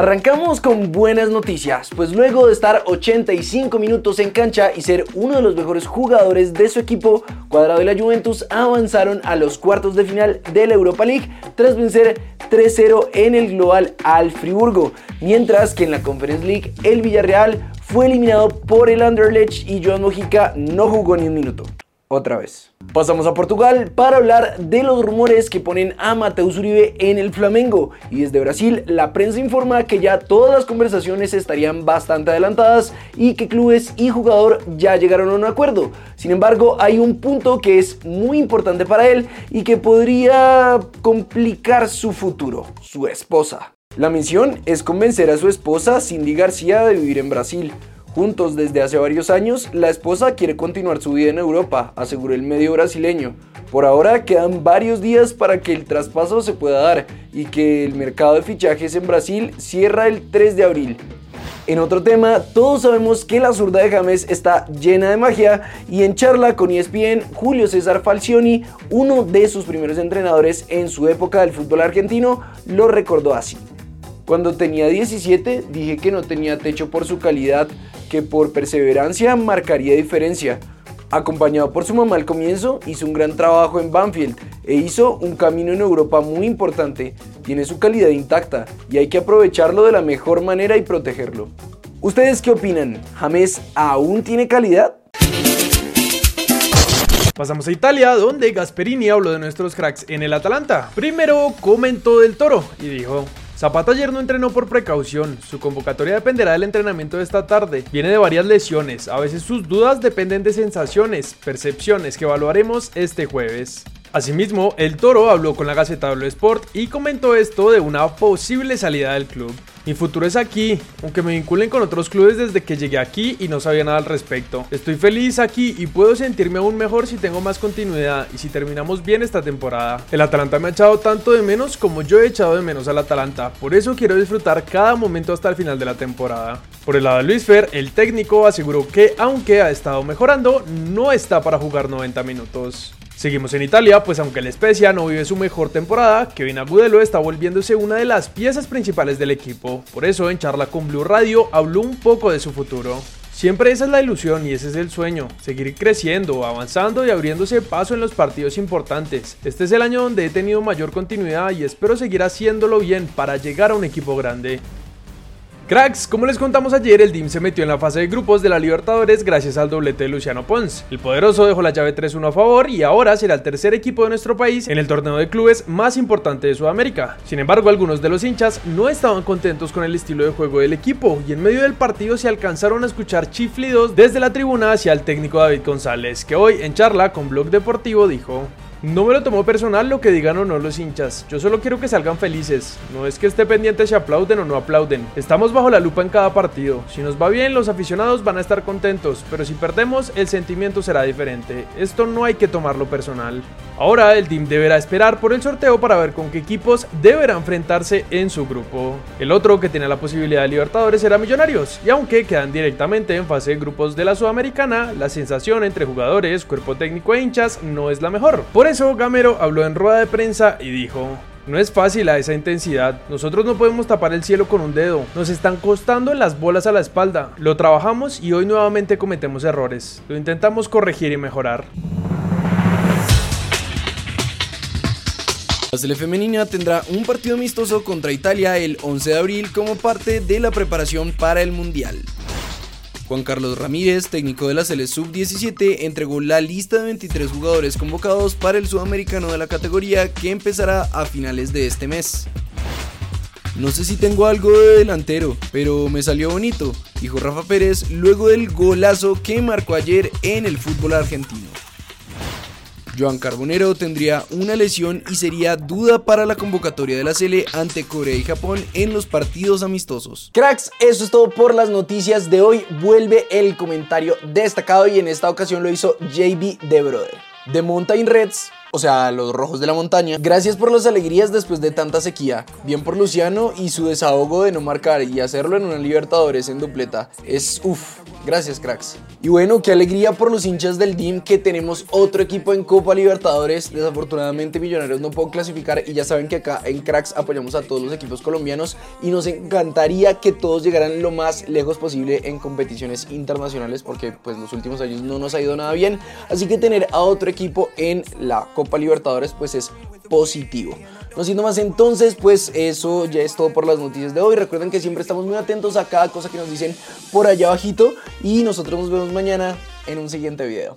Arrancamos con buenas noticias, pues luego de estar 85 minutos en cancha y ser uno de los mejores jugadores de su equipo, Cuadrado y la Juventus avanzaron a los cuartos de final de la Europa League tras vencer 3-0 en el global al Friburgo, mientras que en la Conference League el Villarreal fue eliminado por el Anderlecht y Joan Mojica no jugó ni un minuto otra vez. Pasamos a Portugal para hablar de los rumores que ponen a Mateus Uribe en el Flamengo. Y desde Brasil, la prensa informa que ya todas las conversaciones estarían bastante adelantadas y que clubes y jugador ya llegaron a un acuerdo. Sin embargo, hay un punto que es muy importante para él y que podría complicar su futuro, su esposa. La misión es convencer a su esposa Cindy García de vivir en Brasil. Juntos desde hace varios años, la esposa quiere continuar su vida en Europa, aseguró el medio brasileño. Por ahora quedan varios días para que el traspaso se pueda dar y que el mercado de fichajes en Brasil cierra el 3 de abril. En otro tema, todos sabemos que la zurda de James está llena de magia y en charla con ESPN, Julio César Falcioni, uno de sus primeros entrenadores en su época del fútbol argentino, lo recordó así. Cuando tenía 17 dije que no tenía techo por su calidad, que por perseverancia marcaría diferencia. Acompañado por su mamá al comienzo, hizo un gran trabajo en Banfield e hizo un camino en Europa muy importante. Tiene su calidad intacta y hay que aprovecharlo de la mejor manera y protegerlo. ¿Ustedes qué opinan? ¿James aún tiene calidad? Pasamos a Italia, donde Gasperini habló de nuestros cracks en el Atalanta. Primero comentó del toro y dijo, Zapata ayer no entrenó por precaución, su convocatoria dependerá del entrenamiento de esta tarde. Viene de varias lesiones, a veces sus dudas dependen de sensaciones, percepciones que evaluaremos este jueves. Asimismo, el Toro habló con la Gaceta de Sport y comentó esto de una posible salida del club. Mi futuro es aquí, aunque me vinculen con otros clubes desde que llegué aquí y no sabía nada al respecto. Estoy feliz aquí y puedo sentirme aún mejor si tengo más continuidad y si terminamos bien esta temporada. El Atalanta me ha echado tanto de menos como yo he echado de menos al Atalanta, por eso quiero disfrutar cada momento hasta el final de la temporada. Por el lado de Luis Fer, el técnico aseguró que aunque ha estado mejorando, no está para jugar 90 minutos. Seguimos en Italia, pues aunque el Spezia no vive su mejor temporada, Kevin Agudelo está volviéndose una de las piezas principales del equipo. Por eso en charla con Blue Radio habló un poco de su futuro. Siempre esa es la ilusión y ese es el sueño, seguir creciendo, avanzando y abriéndose paso en los partidos importantes. Este es el año donde he tenido mayor continuidad y espero seguir haciéndolo bien para llegar a un equipo grande. Cracks, como les contamos ayer, el DIM se metió en la fase de grupos de la Libertadores gracias al doblete de Luciano Pons. El poderoso dejó la llave 3-1 a favor y ahora será el tercer equipo de nuestro país en el torneo de clubes más importante de Sudamérica. Sin embargo, algunos de los hinchas no estaban contentos con el estilo de juego del equipo y en medio del partido se alcanzaron a escuchar chiflidos desde la tribuna hacia el técnico David González, que hoy en charla con Blog Deportivo dijo... No me lo tomo personal lo que digan o no los hinchas. Yo solo quiero que salgan felices. No es que esté pendiente si aplauden o no aplauden. Estamos bajo la lupa en cada partido. Si nos va bien, los aficionados van a estar contentos. Pero si perdemos, el sentimiento será diferente. Esto no hay que tomarlo personal. Ahora el team deberá esperar por el sorteo para ver con qué equipos deberá enfrentarse en su grupo. El otro que tiene la posibilidad de Libertadores será Millonarios. Y aunque quedan directamente en fase de grupos de la Sudamericana, la sensación entre jugadores, cuerpo técnico e hinchas no es la mejor. Por eso Gamero habló en rueda de prensa y dijo, no es fácil a esa intensidad. Nosotros no podemos tapar el cielo con un dedo. Nos están costando las bolas a la espalda. Lo trabajamos y hoy nuevamente cometemos errores. Lo intentamos corregir y mejorar. La Sele femenina tendrá un partido amistoso contra Italia el 11 de abril como parte de la preparación para el Mundial. Juan Carlos Ramírez, técnico de la Sele Sub-17, entregó la lista de 23 jugadores convocados para el sudamericano de la categoría que empezará a finales de este mes. No sé si tengo algo de delantero, pero me salió bonito, dijo Rafa Pérez luego del golazo que marcó ayer en el fútbol argentino. Joan Carbonero tendría una lesión y sería duda para la convocatoria de la Sele ante Corea y Japón en los partidos amistosos. Cracks, eso es todo por las noticias de hoy. Vuelve el comentario destacado y en esta ocasión lo hizo JB De Brother. The Mountain Reds o sea, los rojos de la montaña. Gracias por las alegrías después de tanta sequía. Bien por Luciano y su desahogo de no marcar y hacerlo en una Libertadores en dupleta. Es uff. Gracias, cracks. Y bueno, qué alegría por los hinchas del DIM que tenemos otro equipo en Copa Libertadores. Desafortunadamente Millonarios no puedo clasificar y ya saben que acá en Cracks apoyamos a todos los equipos colombianos y nos encantaría que todos llegaran lo más lejos posible en competiciones internacionales porque pues los últimos años no nos ha ido nada bien. Así que tener a otro equipo en la Copa Libertadores pues es positivo. No siendo más entonces, pues eso ya es todo por las noticias de hoy. Recuerden que siempre estamos muy atentos a cada cosa que nos dicen por allá abajito y nosotros nos vemos mañana en un siguiente video.